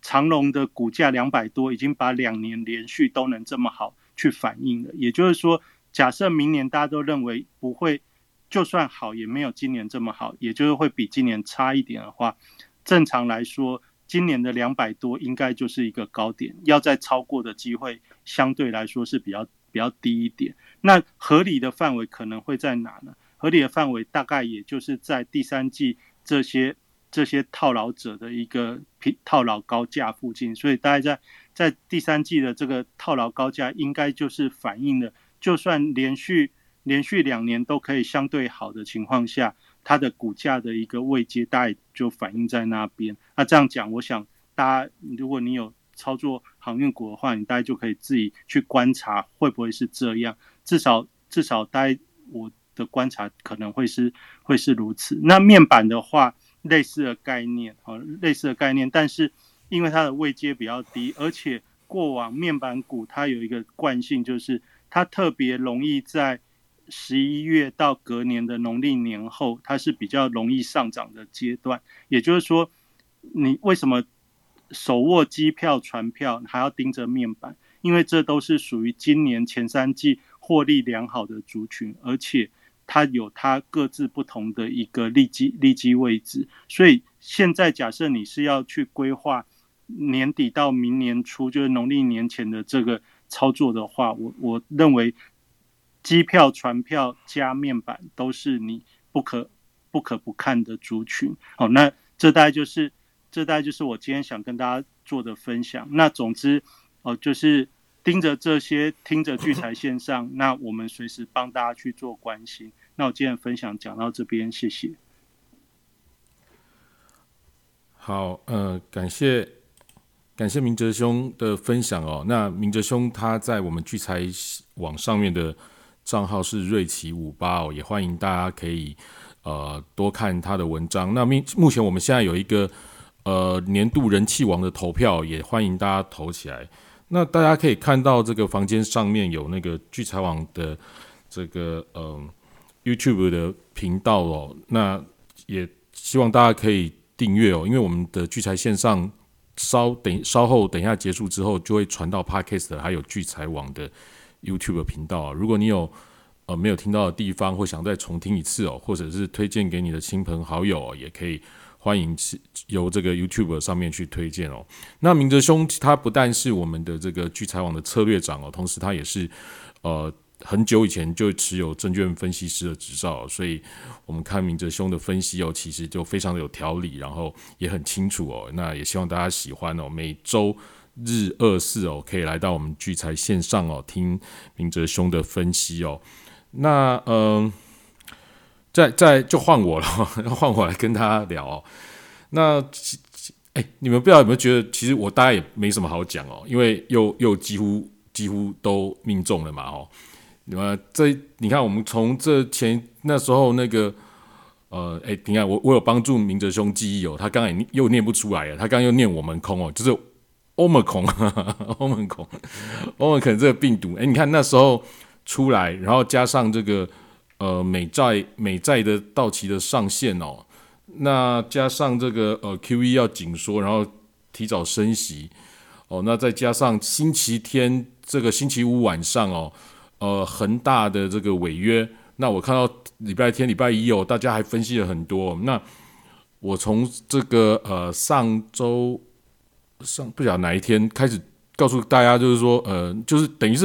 S2: 长隆的股价两百多，已经把两年连续都能这么好去反映了。也就是说，假设明年大家都认为不会，就算好也没有今年这么好，也就是会比今年差一点的话，正常来说。今年的两百多应该就是一个高点，要再超过的机会相对来说是比较比较低一点。那合理的范围可能会在哪呢？合理的范围大概也就是在第三季这些这些套牢者的一个平套牢高价附近。所以大概在在第三季的这个套牢高价，应该就是反映了，就算连续连续两年都可以相对好的情况下。它的股价的一个位阶，大概就反映在那边。那这样讲，我想大家，如果你有操作航运股的话，你大概就可以自己去观察会不会是这样。至少至少，大概我的观察可能会是会是如此。那面板的话，类似的概念哦，类似的概念，但是因为它的位阶比较低，而且过往面板股它有一个惯性，就是它特别容易在十一月到隔年的农历年后，它是比较容易上涨的阶段。也就是说，你为什么手握机票、船票还要盯着面板？因为这都是属于今年前三季获利良好的族群，而且它有它各自不同的一个利基利基位置，所以现在假设你是要去规划年底到明年初，就是农历年前的这个操作的话，我我认为机票、船票加面板都是你不可不可不看的族群。好，那这大概就是这大概就是我今天想跟大家做的分享。那总之。哦，就是盯着这些，听着聚财线上，那我们随时帮大家去做关心。那我今天的分享讲到这边，谢谢。
S3: 好，呃，感谢感谢明哲兄的分享哦。那明哲兄他在我们聚财网上面的账号是瑞奇五八哦，也欢迎大家可以呃多看他的文章。那目目前我们现在有一个呃年度人气王的投票，也欢迎大家投起来。那大家可以看到，这个房间上面有那个聚财网的这个嗯 YouTube 的频道哦。那也希望大家可以订阅哦，因为我们的聚财线上稍等稍后等一下结束之后，就会传到 Podcast 还有聚财网的 YouTube 频道。如果你有呃没有听到的地方，或想再重听一次哦，或者是推荐给你的亲朋好友，也可以。欢迎由这个 YouTube 上面去推荐哦。那明哲兄他不但是我们的这个聚财网的策略长哦，同时他也是呃很久以前就持有证券分析师的执照，所以我们看明哲兄的分析哦，其实就非常的有条理，然后也很清楚哦。那也希望大家喜欢哦。每周日二四哦，可以来到我们聚财线上哦，听明哲兄的分析哦。那嗯。再再就换我了，换我来跟他聊哦。那哎，你们不知道有没有觉得，其实我大概也没什么好讲哦，因为又又几乎几乎都命中了嘛哦。你们这你看，我们从这前那时候那个呃，哎，你看我我有帮助明哲兄记忆哦，他刚才又念不出来了，他刚刚又念我们空哦，就是欧盟空，欧盟空，欧盟可能这个病毒，哎，你看那时候出来，然后加上这个。呃，美债美债的到期的上限哦，那加上这个呃 Q E 要紧缩，然后提早升息哦，那再加上星期天这个星期五晚上哦，呃恒大的这个违约，那我看到礼拜天礼拜一哦，大家还分析了很多。那我从这个呃上周上不晓得哪一天开始告诉大家，就是说呃，就是等于是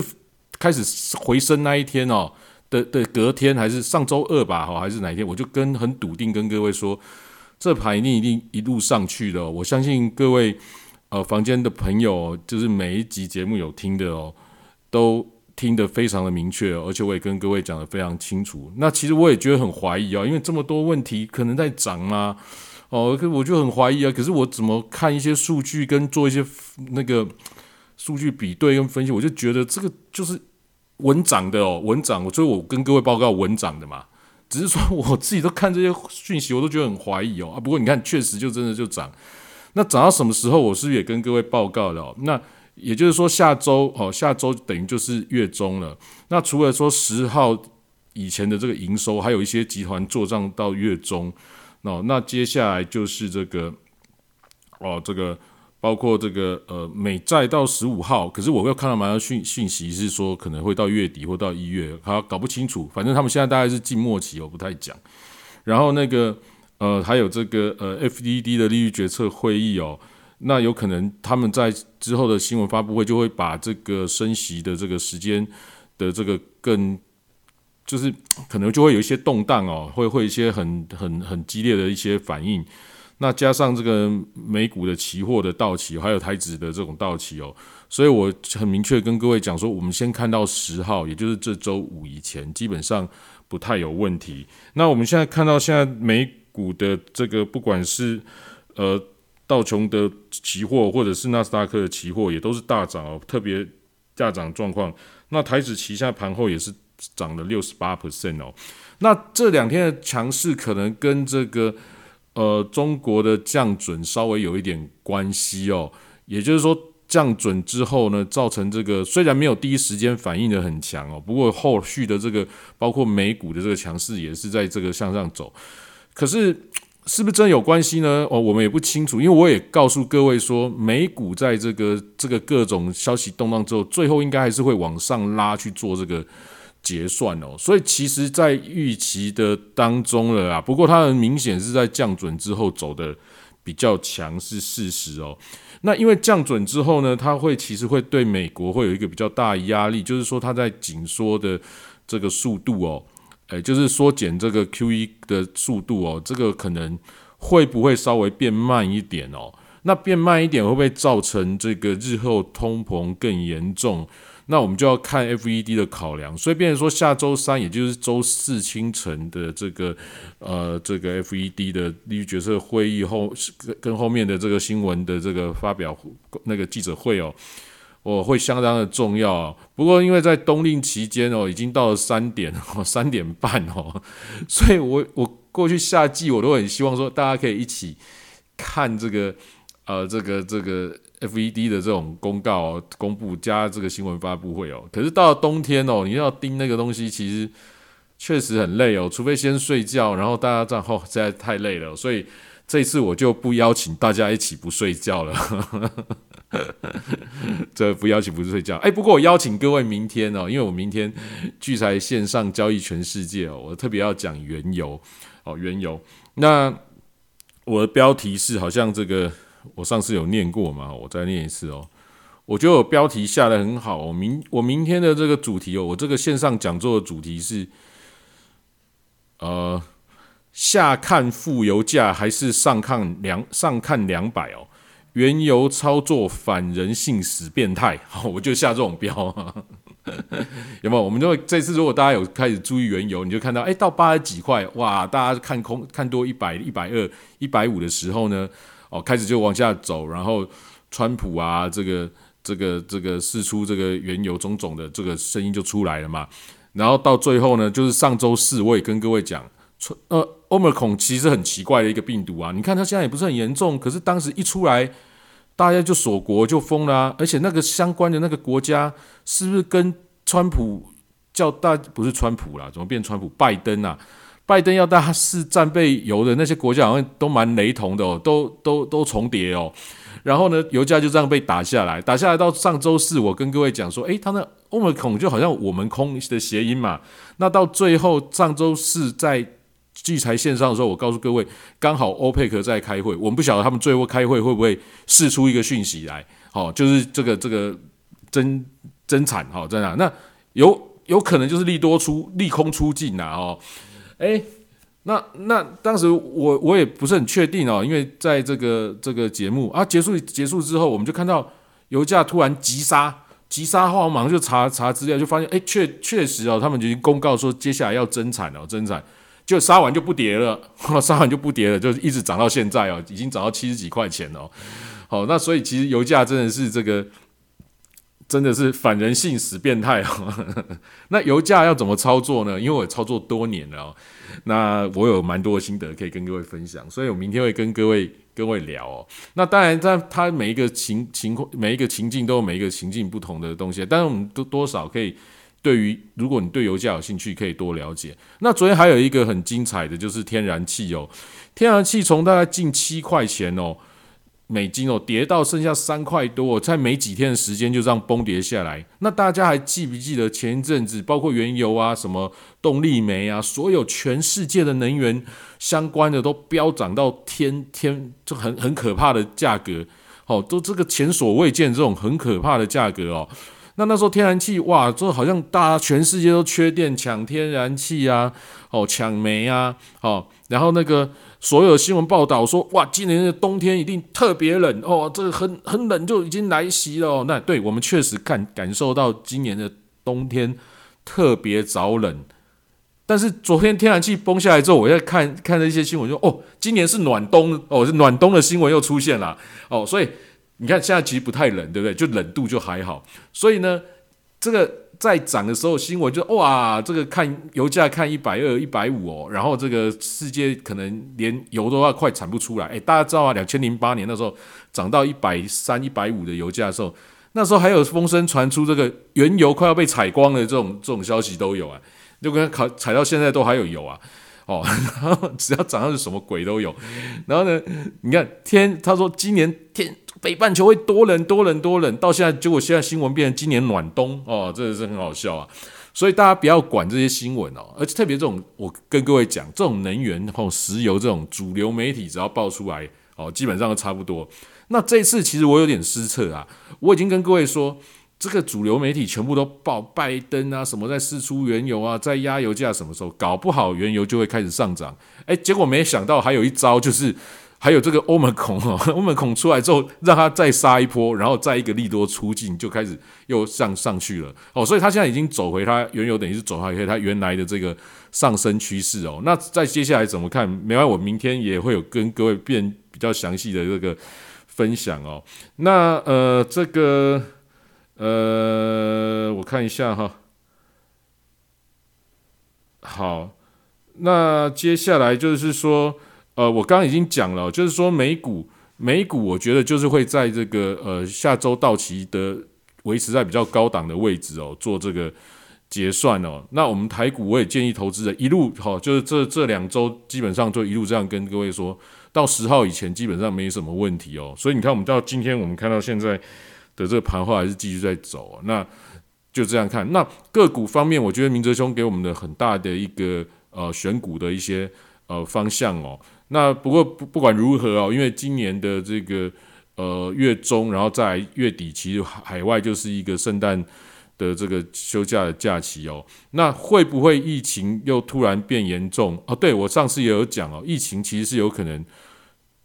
S3: 开始回升那一天哦。的的隔天还是上周二吧，好还是哪一天？我就跟很笃定跟各位说，这盘一定一定一路上去的。我相信各位呃房间的朋友，就是每一集节目有听的哦，都听得非常的明确，而且我也跟各位讲的非常清楚。那其实我也觉得很怀疑啊，因为这么多问题可能在涨吗？哦，可我就很怀疑啊。可是我怎么看一些数据跟做一些那个数据比对跟分析，我就觉得这个就是。稳涨的哦，稳涨，所以我跟各位报告稳涨的嘛。只是说我自己都看这些讯息，我都觉得很怀疑哦。啊，不过你看，确实就真的就涨。那涨到什么时候？我是也跟各位报告了？那也就是说，下周哦，下周等于就是月中了。那除了说十号以前的这个营收，还有一些集团做账到月中，那那接下来就是这个哦，这个。包括这个呃美债到十五号，可是我又看到蛮多讯讯息是说可能会到月底或到一月，好搞不清楚。反正他们现在大概是近末期，我不太讲。然后那个呃还有这个呃 FDD 的利率决策会议哦，那有可能他们在之后的新闻发布会就会把这个升息的这个时间的这个更就是可能就会有一些动荡哦，会会一些很很很激烈的一些反应。那加上这个美股的期货的到期，还有台指的这种到期哦，所以我很明确跟各位讲说，我们先看到十号，也就是这周五以前，基本上不太有问题。那我们现在看到现在美股的这个，不管是呃道琼的期货，或者是纳斯达克的期货，也都是大涨哦，特别大涨状况。那台指旗下盘后也是涨了六十八 percent 哦。那这两天的强势可能跟这个呃中国的降准稍微有一点关系哦，也就是说降准之后呢，造成这个虽然没有第一时间反应的很强哦，不过后续的这个包括美股的这个强势也是在这个向上走，可是。是不是真有关系呢？哦，我们也不清楚，因为我也告诉各位说，美股在这个这个各种消息动荡之后，最后应该还是会往上拉去做这个结算哦。所以其实，在预期的当中了啊。不过它很明显是在降准之后走的比较强是事实哦。那因为降准之后呢，它会其实会对美国会有一个比较大的压力，就是说它在紧缩的这个速度哦。哎，就是缩减这个 Q E 的速度哦，这个可能会不会稍微变慢一点哦？那变慢一点会不会造成这个日后通膨更严重？那我们就要看 F E D 的考量。所以，变成说下周三，也就是周四清晨的这个呃这个 F E D 的利率决策会议后，跟跟后面的这个新闻的这个发表那个记者会哦。我会相当的重要，不过因为在冬令期间哦，已经到了三点哦，三点半哦，所以我我过去夏季我都很希望说大家可以一起看这个呃这个这个 FED 的这种公告公布加这个新闻发布会哦，可是到了冬天哦，你要盯那个东西，其实确实很累哦，除非先睡觉，然后大家这样哦，实在太累了，所以这次我就不邀请大家一起不睡觉了。这不邀请不是睡觉，哎，不过我邀请各位明天哦，因为我明天聚财线上交易全世界哦，我特别要讲原油哦，原油。那我的标题是好像这个，我上次有念过嘛，我再念一次哦。我觉得我标题下的很好，我明我明天的这个主题哦，我这个线上讲座的主题是，呃，下看负油价还是上看两上看两百哦。原油操作反人性死变态，好，我就下这种标，有没有？我们就会这次如果大家有开始注意原油，你就看到，哎，到八十几块，哇，大家看空看多一百、一百二、一百五的时候呢，哦，开始就往下走，然后川普啊，这个、这个、这个试出这个原油种种的这个声音就出来了嘛，然后到最后呢，就是上周四我也跟各位讲。呃，欧美孔其实很奇怪的一个病毒啊！你看它现在也不是很严重，可是当时一出来，大家就锁国就封了，而且那个相关的那个国家是不是跟川普叫大不是川普啦，怎么变川普？拜登啊，拜登要大家是战备油的那些国家好像都蛮雷同的哦，都都都重叠哦。然后呢，油价就这样被打下来，打下来到上周四，我跟各位讲说，诶，他那欧美孔就好像我们空的谐音嘛。那到最后上周四在聚财线上的时候，我告诉各位，刚好欧佩克在开会，我们不晓得他们最后开会会不会释出一个讯息来，好，就是这个这个增增产，好在哪？那有有可能就是利多出利空出尽呐，哦，哎，那那当时我我也不是很确定哦，因为在这个这个节目啊结束结束之后，我们就看到油价突然急杀，急杀后马上就查查资料，就发现哎确确实哦，他们已经公告说接下来要增产了，增产。就杀完就不跌了，杀完就不跌了，就一直涨到现在哦，已经涨到七十几块钱哦。好，那所以其实油价真的是这个，真的是反人性死变态哦。那油价要怎么操作呢？因为我操作多年了哦，那我有蛮多的心得可以跟各位分享，所以我明天会跟各位各位聊哦。那当然，在它每一个情情况、每一个情境都有每一个情境不同的东西，但是我们都多少可以。对于如果你对油价有兴趣，可以多了解。那昨天还有一个很精彩的，就是天然气哦，天然气从大概近七块钱哦美金哦，跌到剩下三块多，在没几天的时间就这样崩跌下来。那大家还记不记得前一阵子，包括原油啊、什么动力煤啊，所有全世界的能源相关的都飙涨到天天，就很很可怕的价格哦，都这个前所未见这种很可怕的价格哦。那那时候天然气哇，就好像大家全世界都缺电，抢天然气啊，哦，抢煤啊，哦，然后那个所有新闻报道说，哇，今年的冬天一定特别冷哦，这个很很冷就已经来袭了。那对我们确实感感受到今年的冬天特别早冷，但是昨天天然气崩下来之后，我在看看了一些新闻，说哦，今年是暖冬哦，是暖冬的新闻又出现了哦，所以。你看现在其实不太冷，对不对？就冷度就还好，所以呢，这个。在涨的时候，新闻就哇，这个看油价看一百二、一百五哦，然后这个世界可能连油都要快产不出来。哎，大家知道啊，两千零八年那时候涨到一百三、一百五的油价的时候，那时候还有风声传出这个原油快要被采光的这种这种消息都有啊，就跟考采到现在都还有油啊。哦，然后只要涨上是什么鬼都有。然后呢，你看天，他说今年天。北半球会多冷多冷多冷，到现在结果现在新闻变成今年暖冬哦，真的是很好笑啊！所以大家不要管这些新闻哦，而且特别这种，我跟各位讲，这种能源或石油这种主流媒体只要爆出来哦，基本上都差不多。那这次其实我有点失策啊，我已经跟各位说，这个主流媒体全部都报拜登啊，什么在试出原油啊，在压油价，什么时候搞不好原油就会开始上涨？哎，结果没想到还有一招就是。还有这个欧盟孔哦，欧盟孔出来之后，让它再杀一波，然后再一个利多出尽，就开始又上上去了哦。所以它现在已经走回它原有，等于是走回它原来的这个上升趋势哦。那在接下来怎么看？没关，我明天也会有跟各位变比较详细的这个分享哦。那呃，这个呃，我看一下哈。好，那接下来就是说。呃，我刚刚已经讲了，就是说美股，美股我觉得就是会在这个呃下周到期的维持在比较高档的位置哦，做这个结算哦。那我们台股我也建议投资人一路哈，就是这这两周基本上就一路这样跟各位说到十号以前基本上没什么问题哦。所以你看，我们到今天我们看到现在的这个盘后还是继续在走，那就这样看。那个股方面，我觉得明哲兄给我们的很大的一个呃选股的一些呃方向哦。那不过不不管如何哦，因为今年的这个呃月中，然后在月底，其实海外就是一个圣诞的这个休假的假期哦。那会不会疫情又突然变严重哦？对我上次也有讲哦，疫情其实是有可能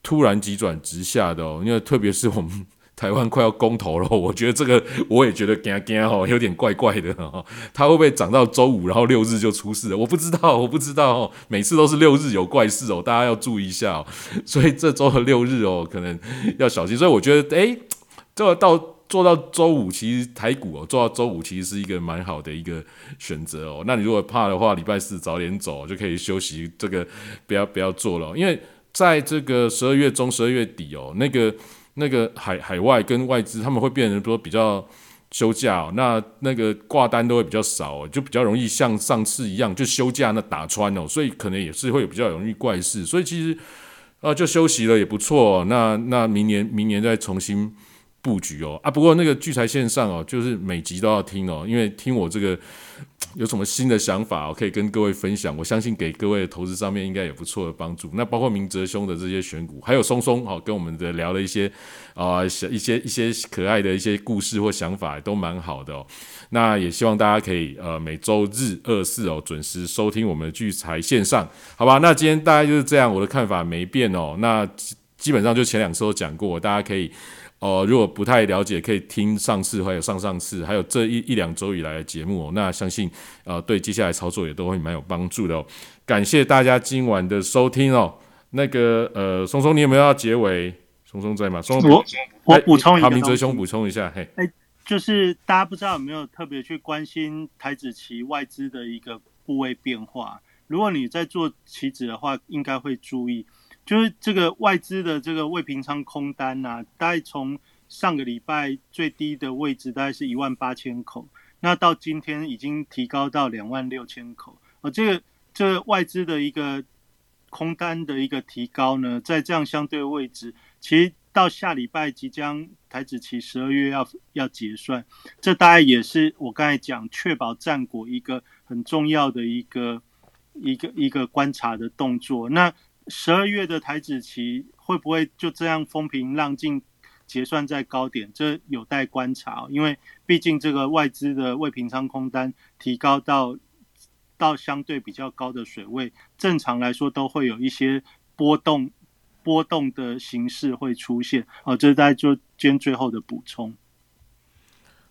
S3: 突然急转直下的哦，因为特别是我们。台湾快要公投了，我觉得这个我也觉得惊惊哦，有点怪怪的哈。它会不会涨到周五，然后六日就出事了？我不知道，我不知道哦。每次都是六日有怪事哦，大家要注意一下哦。所以这周的六日哦，可能要小心。所以我觉得，哎，这到做到周五，其实台股哦，做到周五其实是一个蛮好的一个选择哦。那你如果怕的话，礼拜四早点走就可以休息，这个不要不要做了，因为在这个十二月中、十二月底哦，那个。那个海海外跟外资他们会变成说比较休假，那那个挂单都会比较少，就比较容易像上次一样就休假那打穿哦，所以可能也是会比较容易怪事，所以其实啊就休息了也不错，那那明年明年再重新布局哦啊，不过那个聚财线上哦，就是每集都要听哦，因为听我这个。有什么新的想法，我可以跟各位分享。我相信给各位的投资上面应该有不错的帮助。那包括明哲兄的这些选股，还有松松哦，跟我们的聊了一些啊，一些一些可爱的一些故事或想法，都蛮好的哦。那也希望大家可以呃每周日二四哦准时收听我们的聚财线上，好吧？那今天大概就是这样，我的看法没变哦。那基本上就前两次都讲过，大家可以。哦，如果不太了解，可以听上次还有上上次，还有这一一两周以来的节目哦。那相信呃，对接下来操作也都会蛮有帮助的哦。感谢大家今晚的收听哦。那个呃，松松，你有没有要结尾？松松在吗？松
S2: 我我补充一下，
S3: 明哲兄补充一下，嘿，
S2: 哎，就是大家不知道有没有特别去关心台子期外资的一个部位变化？如果你在做棋子的话，应该会注意。就是这个外资的这个未平仓空单呐，大概从上个礼拜最低的位置大概是一万八千口，那到今天已经提高到两万六千口。而这个这外资的一个空单的一个提高呢，在这样相对位置，其实到下礼拜即将台子期十二月要要结算，这大概也是我刚才讲确保战果一个很重要的一个一个一个观察的动作。那十二月的台子期会不会就这样风平浪静结算在高点？这有待观察，哦因为毕竟这个外资的未平仓空单提高到到相对比较高的水位，正常来说都会有一些波动波动的形式会出现。哦，这是大家就今天最后的补充。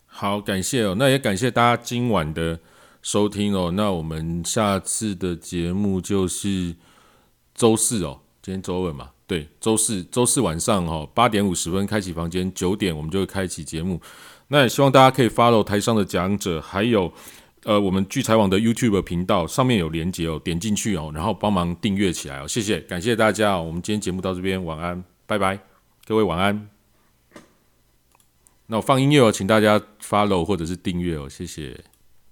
S3: 好，感谢哦，那也感谢大家今晚的收听哦。那我们下次的节目就是。周四哦，今天周二嘛，对，周四周四晚上哈八点五十分开启房间，九点我们就会开启节目。那也希望大家可以 follow 台上的讲者，还有呃我们聚财网的 YouTube 频道，上面有连接哦，点进去哦，然后帮忙订阅起来哦，谢谢，感谢大家哦。我们今天节目到这边，晚安，拜拜，各位晚安。那我放音乐哦，请大家 follow 或者是订阅哦，谢谢。